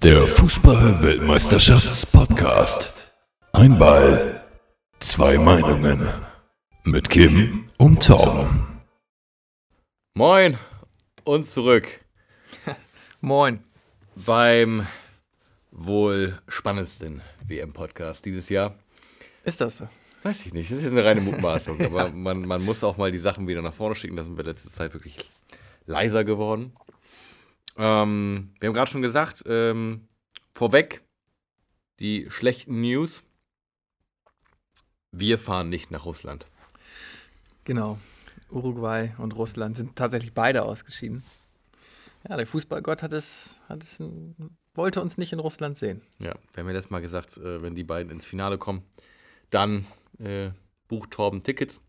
Der Fußball-Weltmeisterschafts-Podcast. Ein Ball, zwei Meinungen. Mit Kim und Tom. Moin und zurück Moin. beim wohl spannendsten WM-Podcast dieses Jahr. Ist das so? Weiß ich nicht, das ist jetzt eine reine Mutmaßung, aber man, man muss auch mal die Sachen wieder nach vorne schicken. Da sind wir letzte Zeit wirklich leiser geworden. Ähm, wir haben gerade schon gesagt, ähm, vorweg die schlechten News. Wir fahren nicht nach Russland. Genau. Uruguay und Russland sind tatsächlich beide ausgeschieden. Ja, der Fußballgott hat es, hat es, wollte uns nicht in Russland sehen. Ja, wir haben ja letztes Mal gesagt, äh, wenn die beiden ins Finale kommen, dann äh, bucht Torben Tickets.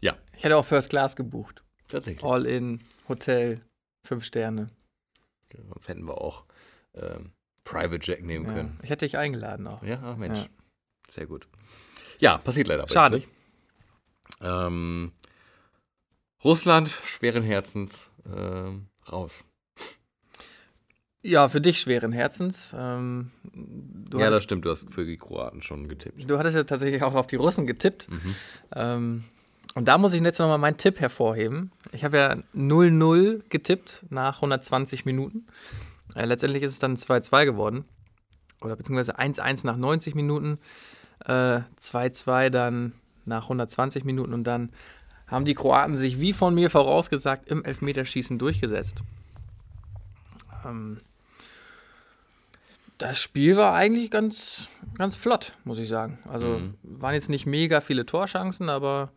Ja, Ich hätte auch First Class gebucht. tatsächlich. All in, Hotel, fünf Sterne. Sonst hätten wir auch ähm, Private Jack nehmen Ja. können. Ich hätte dich eingeladen auch. Ja, ach Mensch. Ja. Sehr gut. Ja, passiert leider. Schade. Ähm, Russland, schweren Herzens, ähm, raus. Ja, für dich schweren Herzens. Ähm, ja, das hattest, stimmt, du hast für die Kroaten schon getippt. du hattest ja tatsächlich auch auf die Russen getippt. Mhm. Ähm, und da muss ich jetzt nochmal meinen Tipp hervorheben. Ich habe ja 0-0 getippt nach 120 Minuten. Äh, letztendlich ist es dann 2-2 geworden. Oder beziehungsweise 1-1 nach 90 Minuten, äh, 2-2 dann nach 120 Minuten und dann haben die Kroaten sich wie von mir vorausgesagt im Elfmeterschießen durchgesetzt. Ähm, das Spiel war eigentlich ganz, ganz flott, muss ich sagen. Also Mhm. waren jetzt nicht mega viele Torchancen, aber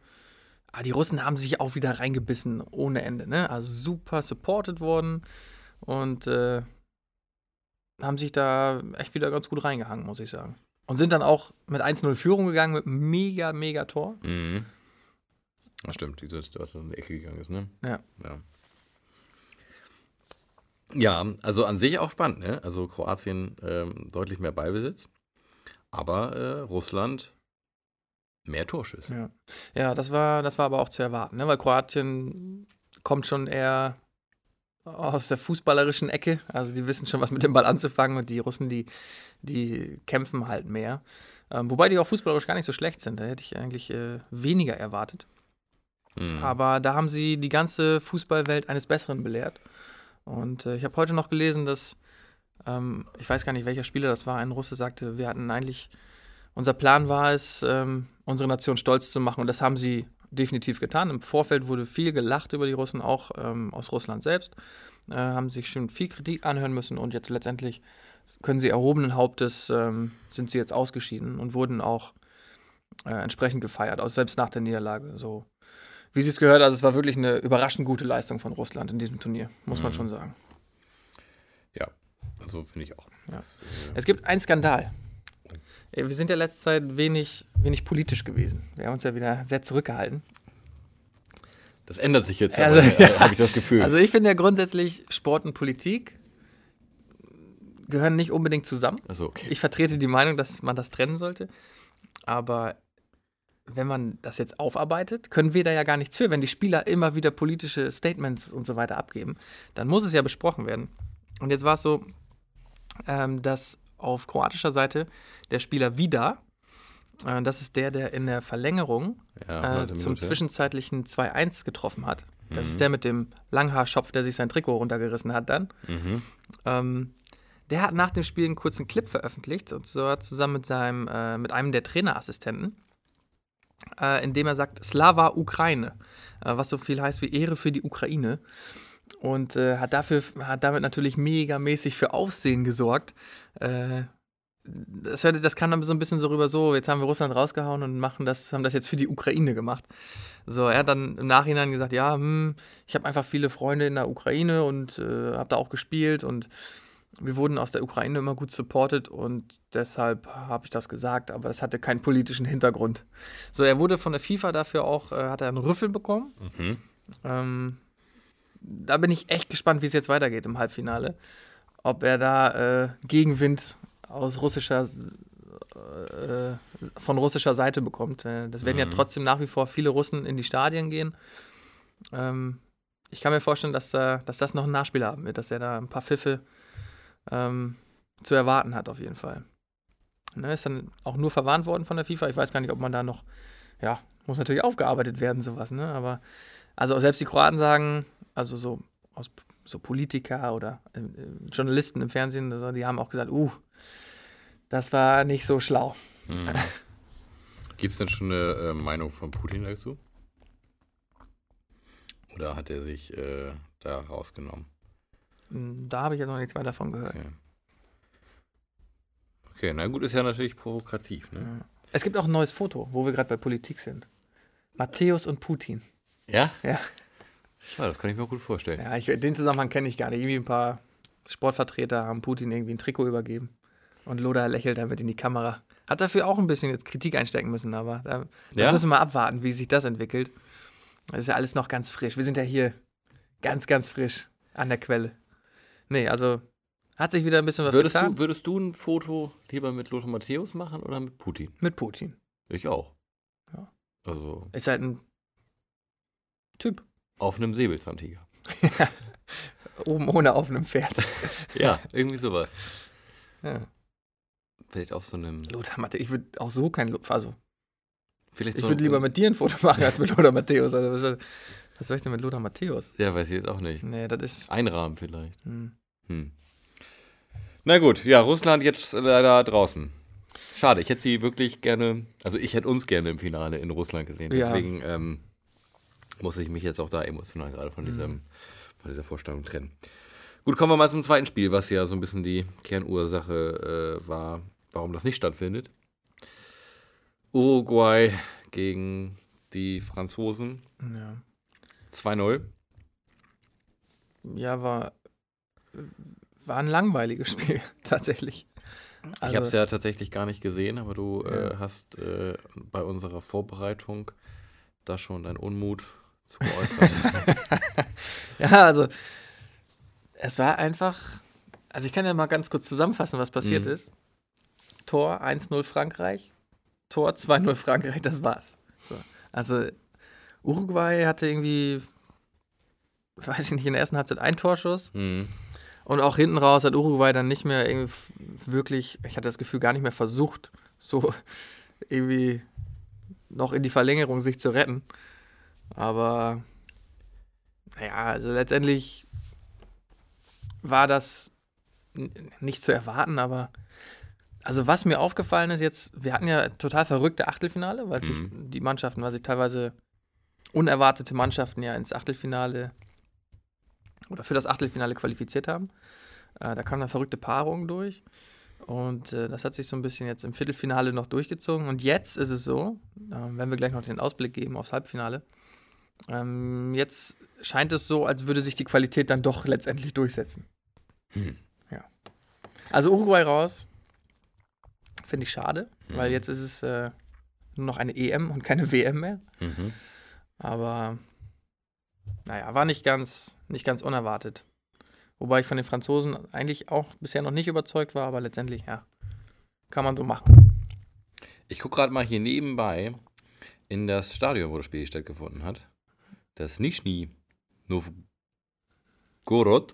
ah, die Russen haben sich auch wieder reingebissen ohne Ende. Ne? Also super supported worden und äh, haben sich da echt wieder ganz gut reingehangen, muss ich sagen. Und sind dann auch mit 1-0 Führung gegangen mit einem mega, mega Tor. Mhm. Das stimmt, dieses, was in die Ecke gegangen ist, ne? Ja. Ja. Ja, also an sich auch spannend, ne? Also Kroatien ähm, deutlich mehr Ballbesitz, aber äh, Russland mehr Torschüsse. Ja, ja das, war, das war aber auch zu erwarten, ne? weil Kroatien kommt schon eher aus der fußballerischen Ecke. Also die wissen schon, was mit dem Ball anzufangen und die Russen, die, die kämpfen halt mehr. Ähm, wobei die auch fußballerisch gar nicht so schlecht sind. Da hätte ich eigentlich äh, weniger erwartet. Mhm. Aber da haben sie die ganze Fußballwelt eines Besseren belehrt. Und äh, ich habe heute noch gelesen, dass, ähm, ich weiß gar nicht, welcher Spieler das war, ein Russe sagte, wir hatten eigentlich, unser Plan war es, ähm, unsere Nation stolz zu machen. Und das haben sie definitiv getan. Im Vorfeld wurde viel gelacht über die Russen, auch ähm, aus Russland selbst. Äh, haben sich schon viel Kritik anhören müssen und jetzt letztendlich können sie erhobenen Hauptes, ähm, sind sie jetzt ausgeschieden und wurden auch äh, entsprechend gefeiert, also selbst nach der Niederlage. So wie sie es gehört, also es war wirklich eine überraschend gute Leistung von Russland in diesem Turnier, muss man Mhm. schon sagen. Ja, also finde ich auch. Ja. Äh, Es gibt einen Skandal. Wir sind ja letzte Zeit wenig, wenig politisch gewesen. Wir haben uns ja wieder sehr zurückgehalten. das ändert sich jetzt, Also, ja. habe ich das Gefühl. Also ich finde ja grundsätzlich, Sport und Politik gehören nicht unbedingt zusammen. also okay. Ich vertrete die Meinung, dass man das trennen sollte. Aber wenn man das jetzt aufarbeitet, können wir da ja gar nichts für. Wenn die Spieler immer wieder politische Statements und so weiter abgeben, dann muss es ja besprochen werden. Und jetzt war es so, ähm, dass auf kroatischer Seite der Spieler Vida, äh, das ist der, der in der Verlängerung ja, äh, zum zwischenzeitlichen 2-1 getroffen hat. Das Mhm. ist der mit dem Langhaarschopf, der sich sein Trikot runtergerissen hat dann. Mhm. Ähm, der hat nach dem Spiel einen kurzen Clip veröffentlicht, und zwar zusammen mit, seinem, äh, mit einem der Trainerassistenten, äh, in dem er sagt, Slava Ukraine, was so viel heißt wie Ehre für die Ukraine. Und äh, hat, dafür, hat damit natürlich megamäßig für Aufsehen gesorgt. Äh, das, das kam dann so ein bisschen so rüber, so, jetzt haben wir Russland rausgehauen und machen das, haben das jetzt für die Ukraine gemacht. So, er hat dann im Nachhinein gesagt, ja, hm, ich habe einfach viele Freunde in der Ukraine und äh, habe da auch gespielt und wir wurden aus der Ukraine immer gut supported und deshalb habe ich das gesagt, aber das hatte keinen politischen Hintergrund. So, er wurde von der FIFA dafür auch, äh, hat er einen Rüffel bekommen. Mhm. Ähm, da bin ich echt gespannt, wie es jetzt weitergeht im Halbfinale. Ob er da äh, Gegenwind aus russischer, äh, von russischer Seite bekommt. Äh, das werden ja Mhm. trotzdem nach wie vor viele Russen in die Stadien gehen. Ähm, ich kann mir vorstellen, dass, da, dass das noch einen Nachspiel haben wird, dass er da ein paar Pfiffe ähm, zu erwarten hat, auf jeden Fall. Ne, ist dann auch nur verwarnt worden von der FIFA. Ich weiß gar nicht, ob man da noch, ja, muss natürlich aufgearbeitet werden, sowas, ne? Aber, also selbst die Kroaten sagen, also so aus so Politiker oder äh, Journalisten im Fernsehen, also die haben auch gesagt, uh, das war nicht so schlau. Hm. Gibt es denn schon eine äh, Meinung von Putin dazu? Oder hat er sich äh, da rausgenommen? Hm, Da habe ich jetzt noch nichts weiter davon gehört. Okay. okay, na gut, ist ja natürlich provokativ, ne? Ja. Es gibt auch ein neues Foto, wo wir gerade bei Politik sind. Matthäus und Putin. Ja? Ja. Ja, das kann ich mir gut vorstellen. Ja, ich, den Zusammenhang kenne ich gar nicht. Irgendwie ein paar Sportvertreter haben Putin irgendwie ein Trikot übergeben. Und Loda lächelt damit in die Kamera. Hat dafür auch ein bisschen jetzt Kritik einstecken müssen, aber da das Ja? müssen wir abwarten, wie sich das entwickelt. Das ist ja alles noch ganz frisch. Wir sind ja hier ganz, ganz frisch an der Quelle. Nee, also hat sich wieder ein bisschen was Würdest getan du, würdest du ein Foto lieber mit Lothar Matthäus machen oder mit Putin? mit Putin. Ich auch. Ja. Also Ist halt ein Typ. Auf einem Säbelzahntiger. Oben ohne auf einem Pferd. Ja, irgendwie sowas. Ja. Vielleicht auf so einem. Lothar Matthäus. Ich würde auch so kein. Also, Vielleicht ich so würde lieber mit dir ein Foto machen als mit Lothar Matthäus. Also, was, was soll ich denn mit Lothar Matthäus? Ja, weiß ich jetzt auch nicht. Nee, das ist. Einrahmen vielleicht. Hm. Hm. Na gut, ja, Russland jetzt leider draußen. Schade, ich hätte sie wirklich gerne, also ich hätte uns gerne im Finale in Russland gesehen. Ja. Deswegen ähm, muss ich mich jetzt auch da emotional gerade von, Mhm. diesem, von dieser Vorstellung trennen. Gut, kommen wir mal zum zweiten Spiel, was ja so ein bisschen die Kernursache äh, war, warum das nicht stattfindet. Uruguay gegen die Franzosen. Ja. 2-0. ja, war. War ein langweiliges Spiel, tatsächlich. ich habe es Also, ja tatsächlich gar nicht gesehen, aber du äh, Ja. hast äh, bei unserer Vorbereitung da schon deinen Unmut zu geäußert. ja, also. Es war einfach. Also, ich kann ja mal ganz kurz zusammenfassen, was passiert Mhm. ist. Tor 1-0 Frankreich. Tor 2-0 Frankreich, das war's. So. Also, Uruguay hatte irgendwie. Weiß ich nicht, in der ersten Halbzeit einen Torschuss. hm. Und auch hinten raus hat Uruguay dann nicht mehr irgendwie wirklich, ich hatte das Gefühl, gar nicht mehr versucht, so irgendwie noch in die Verlängerung sich zu retten. Aber naja, also letztendlich war das nicht zu erwarten, aber also was mir aufgefallen ist jetzt, wir hatten ja total verrückte Achtelfinale, weil sich Mhm. die Mannschaften, weil sich teilweise unerwartete Mannschaften ja ins Achtelfinale oder für das Achtelfinale qualifiziert haben. Äh, da kamen dann verrückte Paarungen durch. Und äh, das hat sich so ein bisschen jetzt im Viertelfinale noch durchgezogen. Und jetzt ist es so, äh, wenn wir gleich noch den Ausblick geben aufs Halbfinale, ähm, jetzt scheint es so, als würde sich die Qualität dann doch letztendlich durchsetzen. Hm. Ja. Also Uruguay raus, finde ich schade, weil Mhm. jetzt ist es äh, nur noch eine EM und keine WM mehr. Mhm. Aber naja, war nicht ganz, nicht ganz unerwartet. Wobei ich von den Franzosen eigentlich auch bisher noch nicht überzeugt war, aber letztendlich, ja, kann man so machen. Ich gucke gerade mal hier nebenbei in das Stadion, wo das Spiel stattgefunden hat. Das Nizhny Novgorod.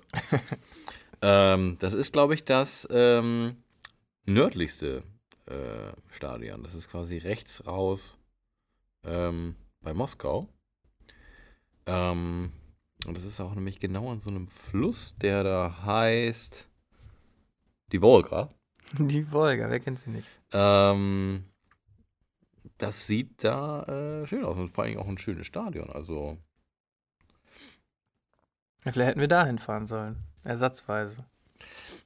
ähm, das ist, glaube ich, das ähm, nördlichste äh, Stadion. Das ist quasi rechts raus ähm, bei Moskau. Ähm, und das ist auch nämlich genau an so einem Fluss, der da heißt die Wolga. Die Wolga, wer kennt sie nicht? Ähm, das sieht da äh, schön aus und vor allem auch ein schönes Stadion. Also, vielleicht hätten wir da hinfahren sollen. Ersatzweise.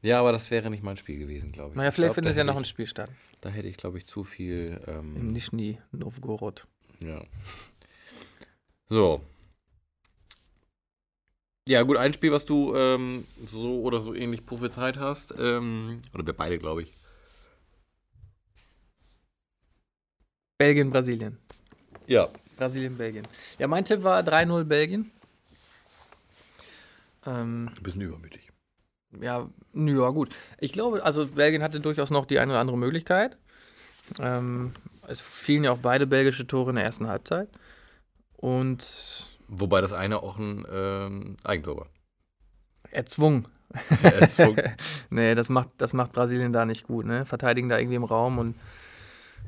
ja, aber das wäre nicht mein Spiel gewesen, glaube ich. Naja, Ich vielleicht glaub, findet ja noch ein Spiel statt. Da hätte ich, glaube ich, zu viel. Im Ähm, Nischni Novgorod. ja. So. Ja, gut, ein Spiel, was du ähm, so oder so ähnlich prophezeit hast. Ähm, oder wir beide, glaube ich. Belgien, Brasilien. Ja. Brasilien, Belgien. Ja, mein Tipp war 3-0 Belgien. Ähm, Ein bisschen übermütig. ja, ja, gut. Ich glaube, also Belgien hatte durchaus noch die eine oder andere Möglichkeit. Ähm, es fielen ja auch beide belgische Tore in der ersten Halbzeit. Und Wobei das eine auch ein ähm, Eigentor war. erzwungen. erzwungen. Nee, das macht, das macht Brasilien da nicht gut, ne? Verteidigen da irgendwie im Raum und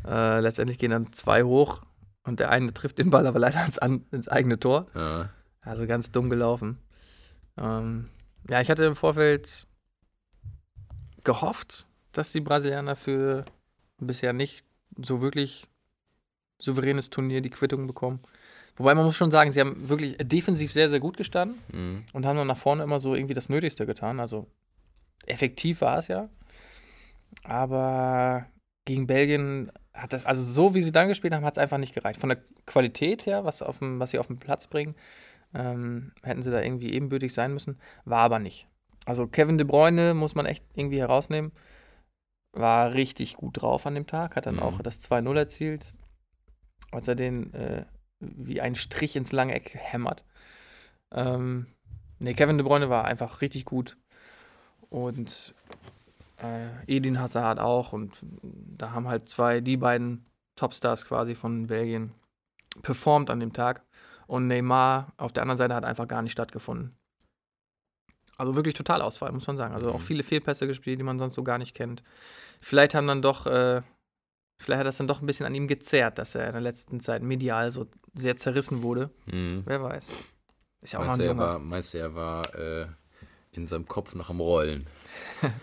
äh, letztendlich gehen dann zwei hoch und der eine trifft den Ball aber leider ins, an, ins eigene Tor. ja. Also ganz dumm gelaufen. Ähm, ja, ich hatte im Vorfeld gehofft, dass die Brasilianer für bisher nicht so wirklich souveränes Turnier die Quittung bekommen. Wobei man muss schon sagen, sie haben wirklich defensiv sehr, sehr gut gestanden Mhm. und haben dann nach vorne immer so irgendwie das Nötigste getan. Also effektiv war es ja. Aber gegen Belgien hat das, also so wie sie dann gespielt haben, hat es einfach nicht gereicht. Von der Qualität her, was, auf dem, was sie auf den Platz bringen, ähm, hätten sie da irgendwie ebenbürtig sein müssen. War aber nicht. Also Kevin De Bruyne muss man echt irgendwie herausnehmen. War richtig gut drauf an dem Tag, hat dann Mhm. auch das 2-0 erzielt, als er den äh, wie ein Strich ins lange Eck hämmert. Ähm, nee, Kevin De Bruyne war einfach richtig gut. Und äh, Edin Hazard auch. Und da haben halt zwei, die beiden Topstars quasi von Belgien performt an dem Tag. Und Neymar auf der anderen Seite hat einfach gar nicht stattgefunden. Also wirklich Totalausfall, muss man sagen. Also auch Mhm. viele Fehlpässe gespielt, die man sonst so gar nicht kennt. Vielleicht haben dann doch, äh, vielleicht hat das dann doch ein bisschen an ihm gezerrt, dass er in der letzten Zeit medial so sehr zerrissen wurde. Mhm. Wer weiß. Ist ja auch noch Meinst, ein du, er junger. war, meinst du, er war äh, in seinem Kopf noch am Rollen?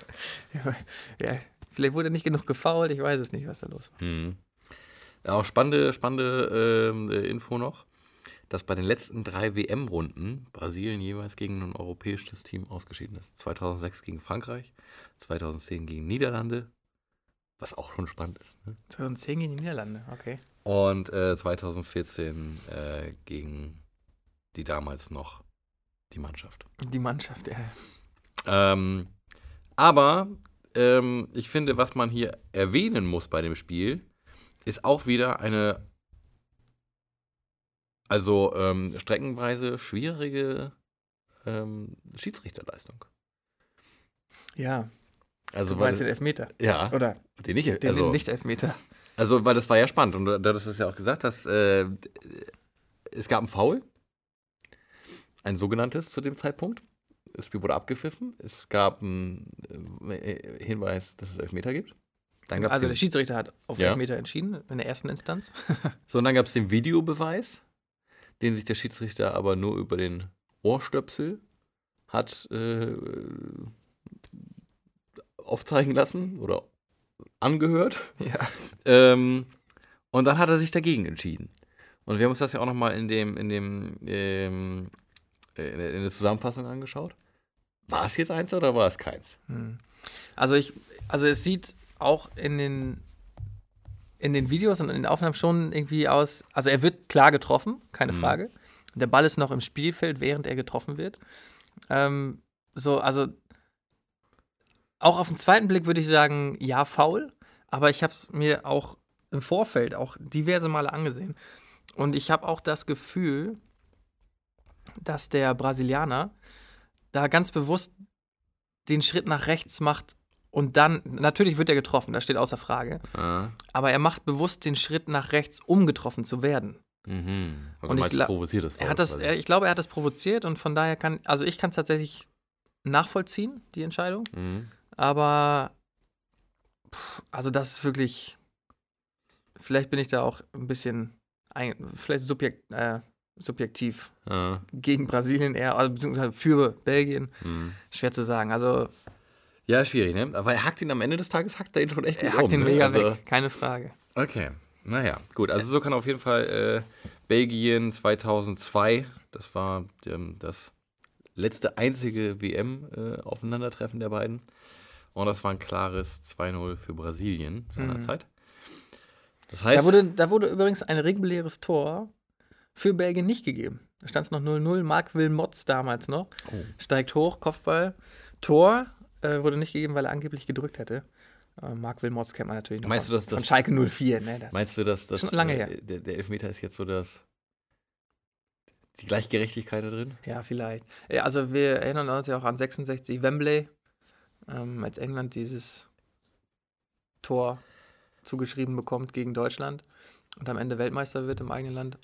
Ja, vielleicht wurde nicht genug gefoult, ich weiß es nicht, was da los war. Mhm. Ja, auch spannende, spannende ähm, äh, Info noch, dass bei den letzten drei WM-Runden Brasilien jeweils gegen ein europäisches Team ausgeschieden ist. 2006 gegen Frankreich, 2010 gegen Niederlande, was auch schon spannend ist. Ne? 2010 gegen die Niederlande, okay. Und äh, 2014 äh, gegen die damals noch die Mannschaft. Die Mannschaft, ja. Ähm, aber ähm, ich finde, was man hier erwähnen muss bei dem Spiel, ist auch wieder eine, also ähm, streckenweise schwierige ähm, Schiedsrichterleistung. Ja, Also, du weil, meinst den Elfmeter. ja, Oder den nicht, den also, Nicht-Elfmeter. also, weil das war ja spannend und du hattest es ja auch gesagt, dass äh, es gab einen Foul, ein sogenanntes zu dem Zeitpunkt. Das Spiel wurde abgepfiffen. Es gab einen äh, Hinweis, dass es Elfmeter gibt. Also den, der Schiedsrichter hat auf Ja. Elfmeter entschieden, in der ersten Instanz. so, und dann gab es den Videobeweis, den sich der Schiedsrichter aber nur über den Ohrstöpsel hat äh, aufzeigen lassen oder angehört. Ja. Ähm, und dann hat er sich dagegen entschieden. Und wir haben uns das ja auch nochmal in dem, in dem, ähm, in der, in der Zusammenfassung angeschaut. War es jetzt eins oder war es keins? Hm. Also ich, also es sieht auch in den in den Videos und in den Aufnahmen schon irgendwie aus, also er wird klar getroffen, keine Mhm. Frage. Der Ball ist noch im Spielfeld, während er getroffen wird. Ähm, so, also auch auf den zweiten Blick würde ich sagen, ja, faul, aber ich habe mir auch im Vorfeld auch diverse Male angesehen. Und ich habe auch das Gefühl, dass der Brasilianer da ganz bewusst den Schritt nach rechts macht und dann, natürlich wird er getroffen, das steht außer Frage, Ah. aber er macht bewusst den Schritt nach rechts, um getroffen zu werden. Mhm. Also Und ich gla- provoziertes Er hat das, er, ich glaube, er hat das provoziert und von daher kann, also ich kann es tatsächlich nachvollziehen, die Entscheidung, Mhm. aber pff, also das ist wirklich, vielleicht bin ich da auch ein bisschen, ein, vielleicht subjekt, äh, subjektiv Ah. gegen Brasilien eher, also beziehungsweise für Belgien, Mhm. schwer zu sagen. Also Ja, schwierig, ne? Aber er hackt ihn am Ende des Tages, hackt er ihn schon echt er gut hackt um, den ne? mega also, weg, keine Frage. Okay, naja, gut. Also so kann auf jeden Fall äh, Belgien 2002, das war ähm, das letzte einzige WM-Aufeinandertreffen der beiden. Und das war ein klares 2-0 für Brasilien seinerzeit. Das heißt, Da wurde, da wurde übrigens ein reguläres Tor für Belgien nicht gegeben. Da stand es noch 0-0. Marc Wilmots damals noch. Oh. Steigt hoch, Kopfball. Tor äh, wurde nicht gegeben, weil er angeblich gedrückt hätte. Äh, Marc Wilmots kennt man natürlich noch Meinst von, du, dass von das- Schalke 04. Ne? Das, meinst du, dass das, Schon lange äh, her. der, der Elfmeter ist jetzt so das die Gleichgerechtigkeit da drin? ja, vielleicht. Ja, also wir erinnern uns ja auch an 66 Wembley, ähm, als England dieses Tor zugeschrieben bekommt gegen Deutschland und am Ende Weltmeister wird im eigenen Land.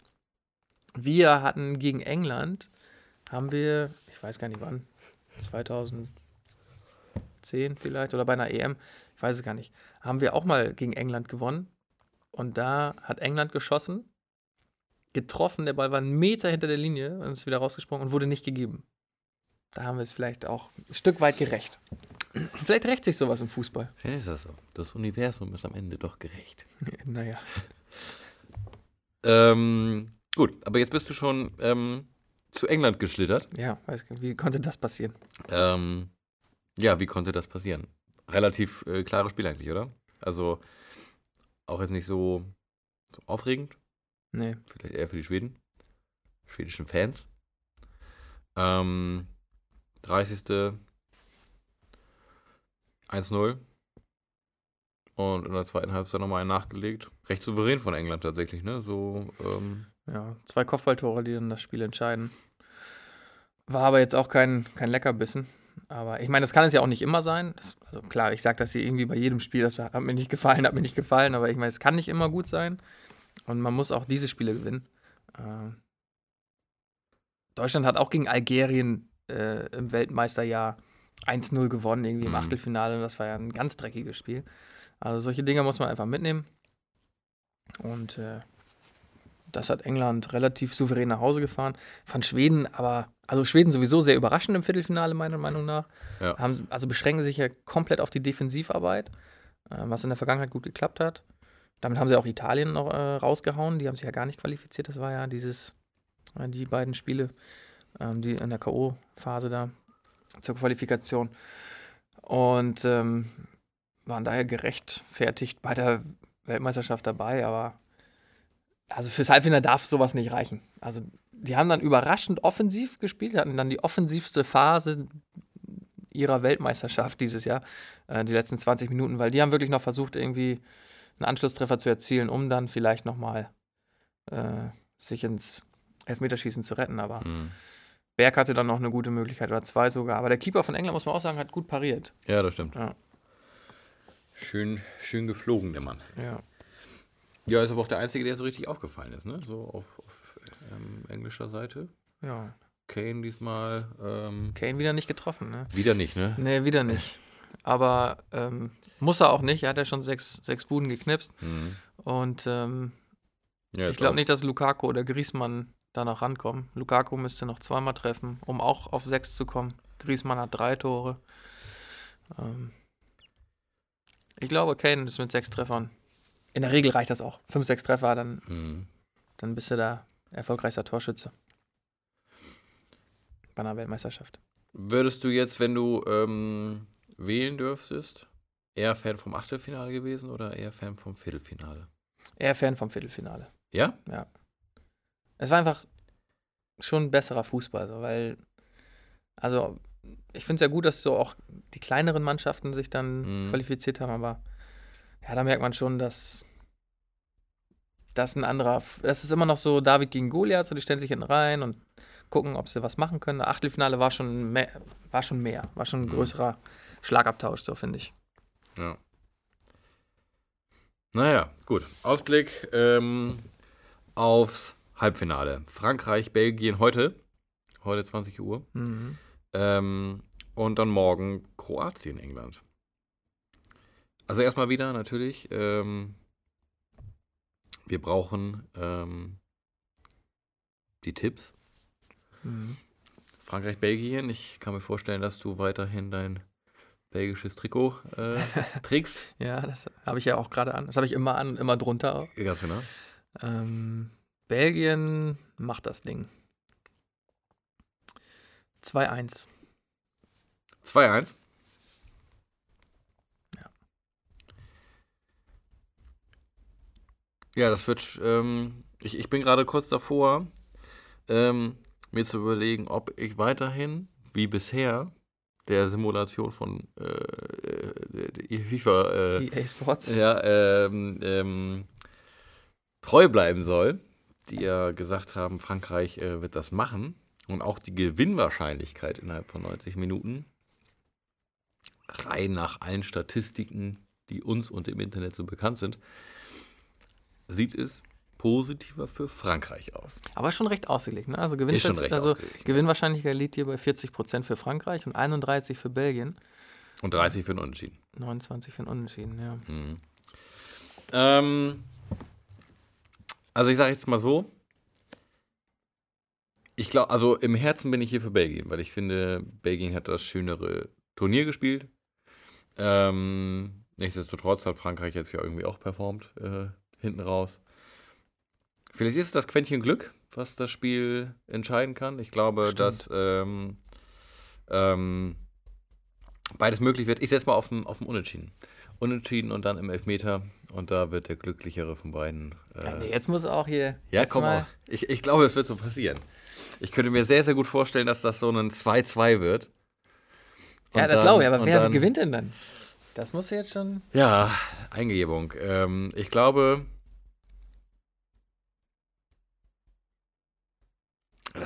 Wir hatten gegen England, haben wir, ich weiß gar nicht wann, 2004 2010 vielleicht oder bei einer EM, ich weiß es gar nicht, haben wir auch mal gegen England gewonnen. Und da hat England geschossen, getroffen, der Ball war einen Meter hinter der Linie und ist wieder rausgesprungen und wurde nicht gegeben. Da haben wir es vielleicht auch ein Stück weit gerecht. Vielleicht rächt sich sowas im Fußball. Ja, ist das so. Das Universum ist am Ende doch gerecht. naja. Ähm, gut, aber jetzt bist du schon ähm, zu England geschlittert. Ja, weiß wie konnte das passieren? Ähm, ja, wie konnte das passieren? Relativ äh, klares Spiel eigentlich, oder? Also auch jetzt nicht so, so aufregend. Nee. Vielleicht eher für die Schweden. Schwedischen Fans. Ähm, 30. 1-0. Und in der zweiten Halbzeit nochmal einen nachgelegt. Recht souverän von England tatsächlich, ne? So, ähm, Ja, zwei Kopfballtore, die dann das Spiel entscheiden. War aber jetzt auch kein, kein Leckerbissen. Aber ich meine, das kann es ja auch nicht immer sein. Das, also klar, ich sage das hier irgendwie bei jedem Spiel, das hat mir nicht gefallen, hat mir nicht gefallen, aber ich meine, es kann nicht immer gut sein. Und man muss auch diese Spiele gewinnen. Äh, Deutschland hat auch gegen Algerien äh, im Weltmeisterjahr 1-0 gewonnen, irgendwie im Mhm. Achtelfinale. Und das war ja ein ganz dreckiges Spiel. Also solche Dinge muss man einfach mitnehmen. Und äh, das hat England relativ souverän nach Hause gefahren. Fand Schweden aber, also Schweden sowieso sehr überraschend im Viertelfinale, meiner Meinung nach. Ja. Haben, also beschränken sich ja komplett auf die Defensivarbeit, äh, was in der Vergangenheit gut geklappt hat. Damit haben sie auch Italien noch äh, rausgehauen. Die haben sich ja gar nicht qualifiziert. Das war ja dieses, äh, die beiden Spiele, ähm, die in der K.O.-Phase da zur Qualifikation. Und ähm, waren daher gerechtfertigt bei der Weltmeisterschaft dabei, aber also fürs Halbfinale darf sowas nicht reichen. Also die haben dann überraschend offensiv gespielt, hatten dann die offensivste Phase ihrer Weltmeisterschaft dieses Jahr, äh, die letzten 20 Minuten, weil die haben wirklich noch versucht, irgendwie einen Anschlusstreffer zu erzielen, um dann vielleicht nochmal äh, sich ins Elfmeterschießen zu retten. Aber mh. Berg hatte dann noch eine gute Möglichkeit, oder zwei sogar. Aber der Keeper von England, muss man auch sagen, hat gut pariert. ja, das stimmt. Ja. Schön, schön geflogen, der Mann. Ja. Ja, ist aber auch der Einzige, der so richtig aufgefallen ist, ne? So auf, auf ähm, englischer Seite. ja. Kane diesmal ähm, Kane wieder nicht getroffen, ne? wieder nicht, ne? Nee, wieder nicht. Aber ähm, muss er auch nicht. Er hat ja schon sechs, sechs Buden geknipst. Mhm. Und ähm, Ja, ich glaube nicht, dass Lukaku oder Griezmann da noch rankommen. Lukaku müsste noch zweimal treffen, um auch auf sechs zu kommen. Griezmann hat drei Tore. Ähm, ich glaube, Kane ist mit sechs Treffern. In der Regel reicht das auch. Fünf, sechs Treffer, dann, Mhm. dann bist du da erfolgreichster Torschütze. Bei einer Weltmeisterschaft. Würdest du jetzt, wenn du ähm, wählen dürftest, eher Fan vom Achtelfinale gewesen oder eher Fan vom Viertelfinale? Eher Fan vom Viertelfinale. Ja? Es war einfach schon ein besserer Fußball, so, weil, also, ich finde es ja gut, dass so auch die kleineren Mannschaften sich dann Mhm. qualifiziert haben, aber ja, da merkt man schon, dass das ein anderer, das ist immer noch so David gegen Goliath, so die stellen sich hinten rein und gucken, ob sie was machen können. Achtelfinale war schon mehr, war schon mehr, war schon ein Mhm. größerer Schlagabtausch, so finde ich. Ja. Naja, gut. Ausblick ähm, aufs Halbfinale. Frankreich, Belgien heute. Heute 20 Uhr. Mhm. Ähm, und dann morgen Kroatien, England. Also erstmal wieder natürlich. Ähm, wir brauchen ähm, die Tipps. Mhm. Frankreich, Belgien. Ich kann mir vorstellen, dass du weiterhin dein belgisches Trikot äh, trägst. Ja, das habe ich ja auch gerade an. Das habe ich immer an und immer drunter auch. Ganz genau. Ähm, Belgien macht das Ding. 2-1. 2-1. Ja, das wird. Ähm, ich, ich bin gerade kurz davor, ähm, mir zu überlegen, ob ich weiterhin, wie bisher, der Simulation von äh, äh, FIFA äh, EA Sports. ja, ähm, ähm, treu bleiben soll, die ja gesagt haben, Frankreich äh, wird das machen. Und auch die Gewinnwahrscheinlichkeit innerhalb von 90 Minuten, rein nach allen Statistiken, die uns und im Internet so bekannt sind, sieht es positiver für Frankreich aus. Aber schon recht ausgelegt. Ne? Also, Gewinn schon recht also. Gewinnwahrscheinlichkeit liegt hier bei 40% für Frankreich und 31% für Belgien. Und 30 für einen Unentschieden. 29 für ein Unentschieden, ja. Ähm, also ich sage jetzt mal so. Ich glaube, also im Herzen bin ich hier für Belgien, weil ich finde, Belgien hat das schönere Turnier gespielt. Ähm, nichtsdestotrotz hat Frankreich jetzt ja irgendwie auch performt äh, hinten raus. Vielleicht ist es das Quäntchen Glück, was das Spiel entscheiden kann. Ich glaube, Stimmt. dass ähm, ähm, beides möglich wird. Ich setze mal auf den Unentschieden. Unentschieden und dann im Elfmeter. Und da wird der glücklichere von beiden. Äh, Ja, nee, jetzt muss auch hier. ja, komm mal- mal. Ich, ich glaube, es wird so passieren. Ich könnte mir sehr, sehr gut vorstellen, dass das so ein 2-2 wird. Ja, Und das dann- glaube ich, aber wer dann- gewinnt denn dann? Das muss jetzt schon. Ja, Eingebung. Ähm, ich glaube,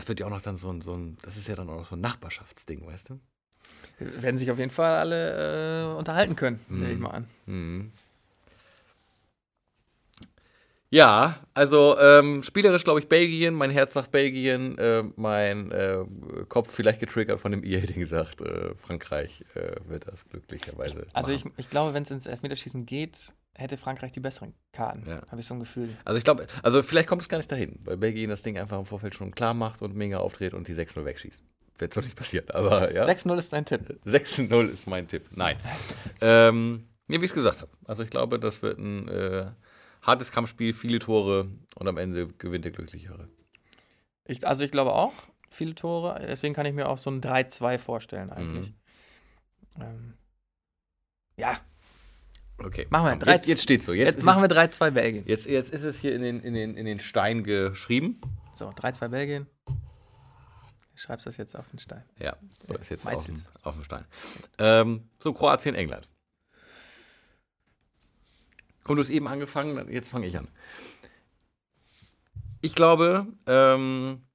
das wird ja auch noch dann so ein, so ein, das ist ja dann auch noch so ein Nachbarschaftsding, weißt du? Werden sich auf jeden Fall alle äh, unterhalten können, nehme ich Mhm. mal an. Mhm. Ja, also ähm, spielerisch glaube ich Belgien, mein Herz sagt Belgien, äh, mein äh, Kopf vielleicht getriggert von dem E-Hating sagt, äh, Frankreich äh, wird das glücklicherweise. Also ich, ich glaube, wenn es ins Elfmeterschießen geht, hätte Frankreich die besseren Karten. Ja. Habe ich so ein Gefühl. Also ich glaube, also vielleicht kommt es gar nicht dahin, weil Belgien das Ding einfach im Vorfeld schon klar macht und mega aufdreht und die 6-0 wegschießt. Wird so nicht passiert, aber ja. 6-0 ist dein Tipp. 6-0 ist mein Tipp. Nein. ähm, nee, wie ich es gesagt habe. Also ich glaube, das wird ein äh, hartes Kampfspiel, viele Tore und am Ende gewinnt der Glücklichere. Ich, also ich glaube auch, viele Tore. Deswegen kann ich mir auch so ein 3-2 vorstellen eigentlich. Mhm. Ähm, ja, Okay. Machen wir. Komm, Drei- Jetzt, jetzt steht's so. Jetzt, jetzt, machen wir 3-2 Belgien. Jetzt, jetzt ist es hier in den, in, den, in den Stein geschrieben. So, 3-2 Belgien. Ich schreib's das jetzt auf den Stein. Ja, so ist jetzt auf dem, Meistens. auf dem Stein. Ähm, so, Kroatien, England. Und du hast eben angefangen, jetzt fange ich an. Ich glaube, ähm,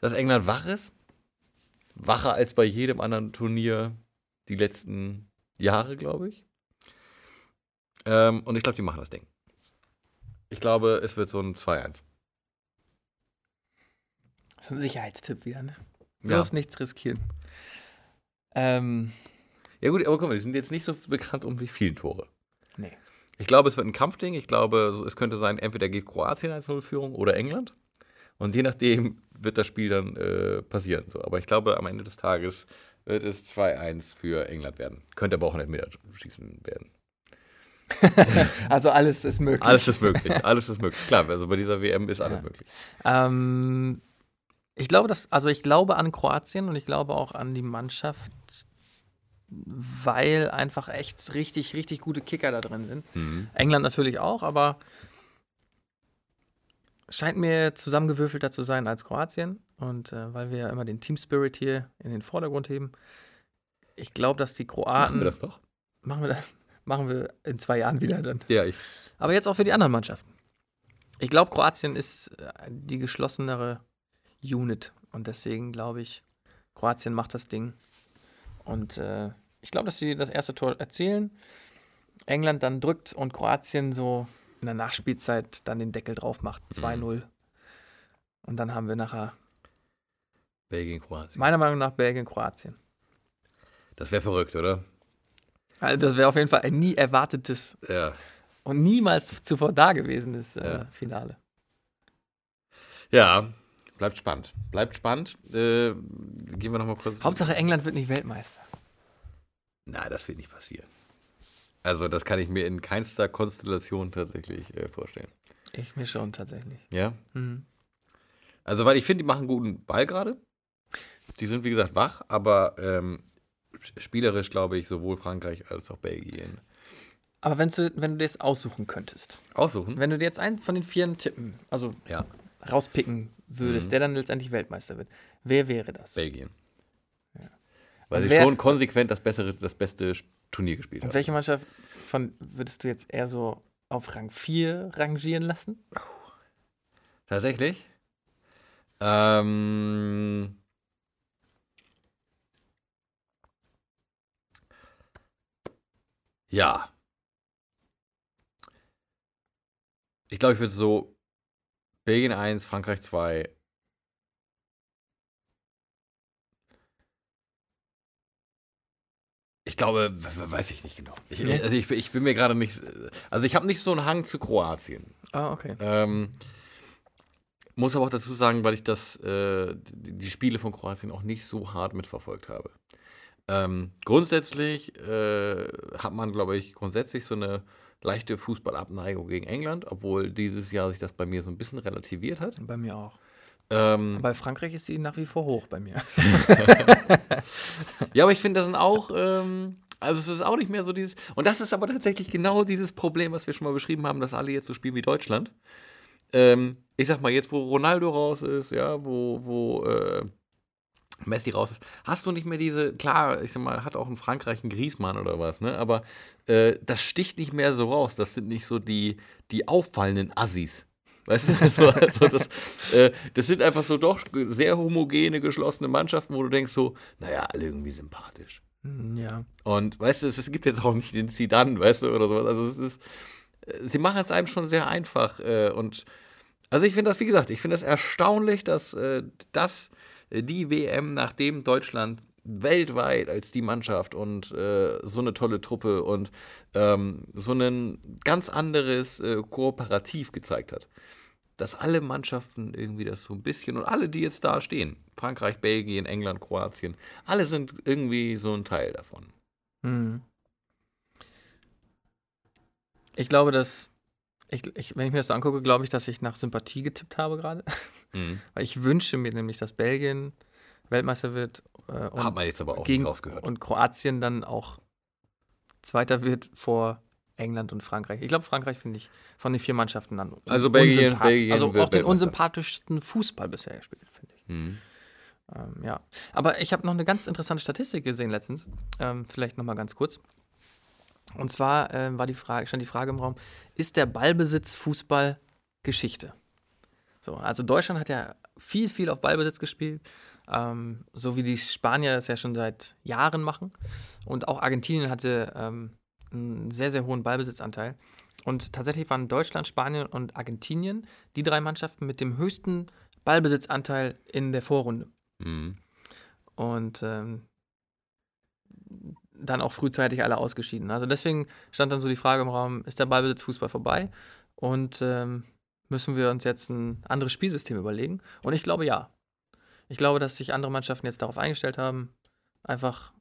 dass England wach ist. Wacher als bei jedem anderen Turnier die letzten Jahre, glaube ich. Ähm, und ich glaube, die machen das Ding. Ich glaube, es wird so ein 2-1. Das ist ein Sicherheitstipp wieder, ne? Du Ja. darfst nichts riskieren. Ähm, Ja gut, aber guck mal, die sind jetzt nicht so bekannt um die vielen Tore. nee. Ich glaube, es wird ein Kampfding. Ich glaube, es könnte sein, entweder geht Kroatien als Nullführung oder England. Und je nachdem wird das Spiel dann äh, passieren. So, aber ich glaube, am Ende des Tages wird es 2-1 für England werden. Könnte aber auch ein Elfmeterschießen werden. Also alles ist möglich. Alles ist möglich. alles ist möglich. Klar, also bei dieser WM ist alles Ja. möglich. Ähm, ich glaube, dass, also ich glaube an Kroatien und ich glaube auch an die Mannschaft, weil einfach echt richtig, richtig gute Kicker da drin sind. Mhm. England natürlich auch, aber scheint mir zusammengewürfelter zu sein als Kroatien. Und äh, weil wir ja immer den Team Spirit hier in den Vordergrund heben. Ich glaube, dass die Kroaten. Machen wir das noch? Machen wir, das, machen wir in zwei Jahren wieder dann. Ja, ich. Aber jetzt auch für die anderen Mannschaften. Ich glaube, Kroatien ist äh, die geschlossenere Unit. Und deswegen glaube ich, Kroatien macht das Ding. Und äh, ich glaube, dass sie das erste Tor erzielen. England dann drückt und Kroatien so in der Nachspielzeit dann den Deckel drauf macht. 2-0. Und dann haben wir nachher, Belgien, Kroatien. meiner Meinung nach, Belgien, Kroatien. Das wäre verrückt, oder? Also das wäre auf jeden Fall ein nie erwartetes Ja. und niemals zuvor dagewesenes äh, Ja. Finale. Ja, bleibt spannend. Bleibt spannend. Äh, gehen wir nochmal kurz. Hauptsache England wird nicht Weltmeister. Na, das wird nicht passieren. Also, das kann ich mir in keinster Konstellation tatsächlich äh, vorstellen. Ich mir schon tatsächlich. Ja? Mhm. Also, weil ich finde, die machen guten Ball gerade. Die sind, wie gesagt, wach, aber ähm, spielerisch, glaube ich, sowohl Frankreich als auch Belgien. Aber wenn du, wenn du dir das aussuchen könntest, Aussuchen? wenn du dir jetzt einen von den Vieren tippen, also Ja, rauspicken würdest, Mhm. der dann letztendlich Weltmeister wird, wer wäre das? Belgien. Weil Und sie wer- schon konsequent das, bessere, das beste Turnier gespielt haben. welche Mannschaft von würdest du jetzt eher so auf Rang 4 rangieren lassen? Tatsächlich? Ähm. Ja. Ich glaube, ich würde so Belgien 1, Frankreich 2. Ich glaube, weiß ich nicht genau. Ich, also ich, ich bin mir gerade nicht. Also ich habe nicht so einen Hang zu Kroatien. Ah, okay. Ähm, muss aber auch dazu sagen, weil ich das, äh, die Spiele von Kroatien auch nicht so hart mitverfolgt habe. Ähm, grundsätzlich äh, hat man, glaube ich, grundsätzlich so eine leichte Fußballabneigung gegen England, obwohl dieses Jahr sich das bei mir so ein bisschen relativiert hat. Bei mir auch. Ähm, Bei Frankreich ist die nach wie vor hoch bei mir. Ja, aber ich finde, das sind auch, ähm, also es ist auch nicht mehr so dieses, und das ist aber tatsächlich genau dieses Problem, was wir schon mal beschrieben haben, dass alle jetzt so spielen wie Deutschland. Ähm, ich sag mal, jetzt, wo Ronaldo raus ist, ja, wo, wo äh, Messi raus ist, hast du nicht mehr diese, klar, ich sag mal, hat auch in Frankreich einen Griezmann oder was, ne, aber äh, das sticht nicht mehr so raus, das sind nicht so die, die auffallenden Assis. Weißt du, so, also das, äh, das sind einfach so doch sehr homogene, geschlossene Mannschaften, wo du denkst so, naja, alle irgendwie sympathisch. Hm, Ja. Und weißt du, es, es gibt jetzt auch nicht den Zidane, weißt du, oder sowas. Also es ist, äh, sie machen es einem schon sehr einfach. Äh, und also ich finde das, wie gesagt, ich finde das erstaunlich, dass äh, das die WM, nachdem Deutschland weltweit als die Mannschaft und äh, so eine tolle Truppe und ähm, so ein ganz anderes äh, Kooperativ gezeigt hat, dass alle Mannschaften irgendwie das so ein bisschen und alle, die jetzt da stehen, Frankreich, Belgien, England, Kroatien, alle sind irgendwie so ein Teil davon. Hm. Ich glaube, dass. Ich, ich, wenn ich mir das so angucke, glaube ich, dass ich nach Sympathie getippt habe gerade. Mhm. Weil ich wünsche mir nämlich, dass Belgien Weltmeister wird äh, und, Hat man jetzt aber auch gegen, rausgehört. und Kroatien dann auch Zweiter wird vor England und Frankreich. Ich glaube, Frankreich finde ich von den vier Mannschaften dann Also Belgien- Belgien also wird auch den unsympathischsten Fußball bisher gespielt, finde ich. Mhm. Ähm, ja, aber ich habe noch eine ganz interessante Statistik gesehen letztens. Ähm, vielleicht noch mal ganz kurz. Und zwar ähm, war die Frage, stand die Frage im Raum: Ist der Ballbesitz Fußball Geschichte? So, also Deutschland hat ja viel, viel auf Ballbesitz gespielt, ähm, so wie die Spanier es ja schon seit Jahren machen. Und auch Argentinien hatte ähm, einen sehr, sehr hohen Ballbesitzanteil. Und tatsächlich waren Deutschland, Spanien und Argentinien die drei Mannschaften mit dem höchsten Ballbesitzanteil in der Vorrunde. Mhm. Und ähm, dann auch frühzeitig alle ausgeschieden. Also deswegen stand dann so die Frage im Raum, ist der Ballbesitz Fußball vorbei? Und ähm, müssen wir uns jetzt ein anderes Spielsystem überlegen? Und ich glaube ja. Ich glaube, dass sich andere Mannschaften jetzt darauf eingestellt haben, einfach,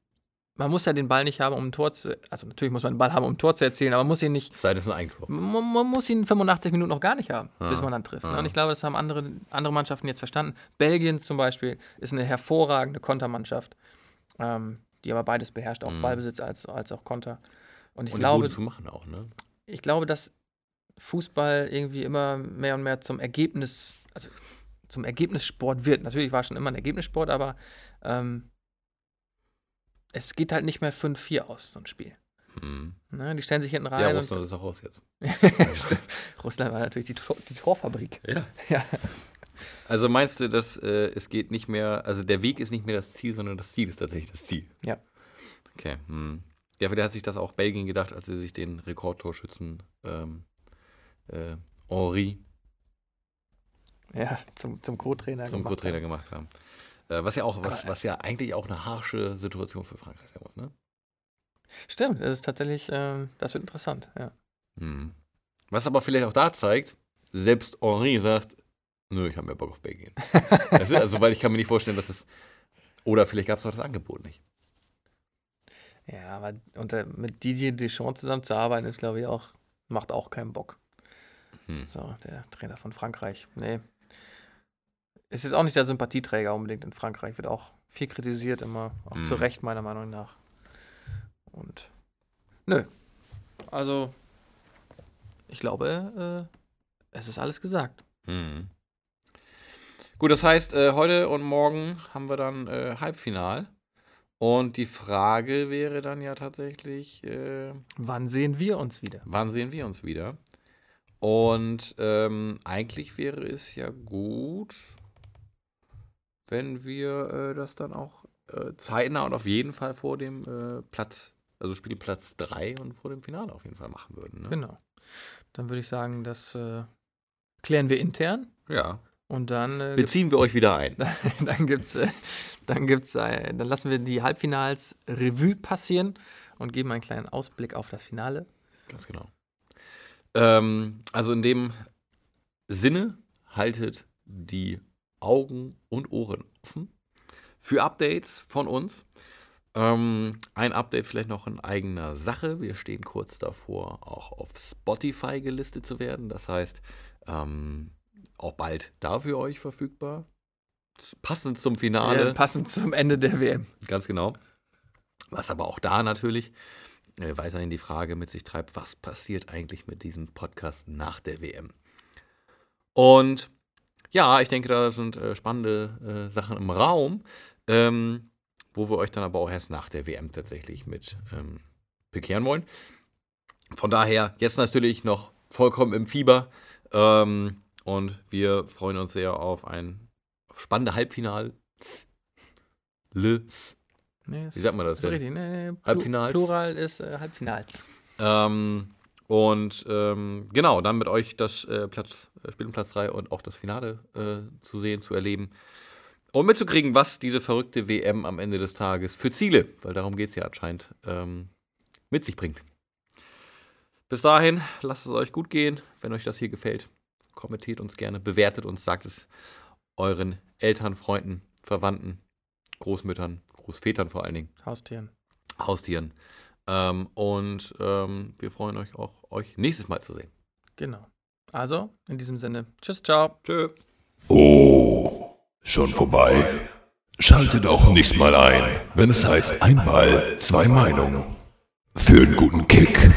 man muss ja den Ball nicht haben, um ein Tor zu, also natürlich muss man den Ball haben, um ein Tor zu erzielen, aber man muss ihn nicht sei ist ein Eigentor. man, man muss ihn 85 Minuten noch gar nicht haben, Ja. bis man dann trifft. Ja. Und ich glaube, das haben andere, andere Mannschaften jetzt verstanden. Belgien zum Beispiel ist eine hervorragende Kontermannschaft, ähm, die aber beides beherrscht, auch Mhm. Ballbesitz als, als auch Konter. Und ich Und glaube, machen auch, ne? ich glaube, dass Fußball irgendwie immer mehr und mehr zum Ergebnis, also zum Ergebnissport wird. Natürlich war es schon immer ein Ergebnissport, aber ähm, es geht halt nicht mehr 5-4 aus, so ein Spiel. Mhm. Ne? Die stellen sich hinten rein. Ja, Russland ist auch raus jetzt. Russland war natürlich die, Tor die Torfabrik. Ja. Ja. Also meinst du, dass äh, es geht nicht mehr, also der Weg ist nicht mehr das Ziel, sondern das Ziel ist tatsächlich das Ziel? Ja. Okay. Hm. Ja, vielleicht hat sich das auch Belgien gedacht, als sie sich den Rekordtorschützen ähm, äh, Henri Ja, zum, zum Co-Trainer zum gemacht Co-Trainer haben. gemacht haben. Äh, was ja auch, was, was ja eigentlich auch eine harsche Situation für Frankreich sein muss, ne? Stimmt, das ist tatsächlich, ähm, das wird interessant, ja. Hm. Was aber vielleicht auch da zeigt, selbst Henri sagt, nö, ich habe mehr Bock auf Belgien. du? Also, weil ich kann mir nicht vorstellen, dass es, oder vielleicht gab es auch das Angebot nicht. Ja, aber unter, mit Didier Deschamps zusammenzuarbeiten, ist, glaube ich, auch, macht auch keinen Bock. Hm. So, der Trainer von Frankreich. Nee. Ist jetzt auch nicht der Sympathieträger unbedingt in Frankreich, wird auch viel kritisiert, immer, auch zu Mhm. Recht, meiner Meinung nach. Und, nö. Also, ich glaube, äh, es ist alles gesagt. Mhm. Gut, das heißt, äh, heute und morgen haben wir dann äh, Halbfinal. Und die Frage wäre dann ja tatsächlich, äh, Wann sehen wir uns wieder? wann sehen wir uns wieder? Und ähm, eigentlich wäre es ja gut, wenn wir äh, das dann auch äh, zeitnah und auf jeden Fall vor dem äh, Platz, also Spiel Platz 3 und vor dem Finale auf jeden Fall machen würden. Ne? Genau. Dann würde ich sagen, das klären wir intern Ja. Und dann äh, Beziehen wir euch wieder ein. dann gibt's, äh, dann gibt's, äh, dann lassen wir die Halbfinals Revue passieren und geben einen kleinen Ausblick auf das Finale. Ganz genau. Ähm, also in dem Sinne haltet die Augen und Ohren offen für Updates von uns. Ähm, ein Update vielleicht noch in eigener Sache. Wir stehen kurz davor, auch auf Spotify gelistet zu werden. Das heißt, ähm, auch bald da für euch verfügbar. Passend zum Finale. Ja, passend zum Ende der WM. Ganz genau. Was aber auch da natürlich äh, weiterhin die Frage mit sich treibt, was passiert eigentlich mit diesem Podcast nach der WM? Und ja, ich denke, da sind äh, spannende äh, Sachen im Raum, ähm, wo wir euch dann aber auch erst nach der WM tatsächlich mit ähm, bekehren wollen. Von daher jetzt natürlich noch vollkommen im Fieber ähm, und wir freuen uns sehr auf ein spannende Halbfinale. Nee, Wie sagt man das Ist denn? richtig, nee, nee, Plu- Halbfinals? Plural ist äh, Halbfinals. Ähm, und ähm, genau, dann mit euch das äh, Platz, äh, Spiel um Platz 3 und auch das Finale äh, zu sehen, zu erleben. Und mitzukriegen, was diese verrückte WM am Ende des Tages für Ziele, weil darum geht es ja anscheinend, ähm, mit sich bringt. Bis dahin, lasst es euch gut gehen. Wenn euch das hier gefällt, kommentiert uns gerne, bewertet uns, sagt es euren Eltern, Freunden, Verwandten, Großmüttern, Großvätern vor allen Dingen. Haustieren. Haustieren. Ähm, und ähm, wir freuen euch auch, euch nächstes Mal zu sehen. Genau. Also, in diesem Sinne, tschüss, ciao. Tschö. Oh, schon vorbei? Schaltet auch nächstes Mal ein, wenn es heißt ein Ball, zwei Meinungen. Für einen guten Kick.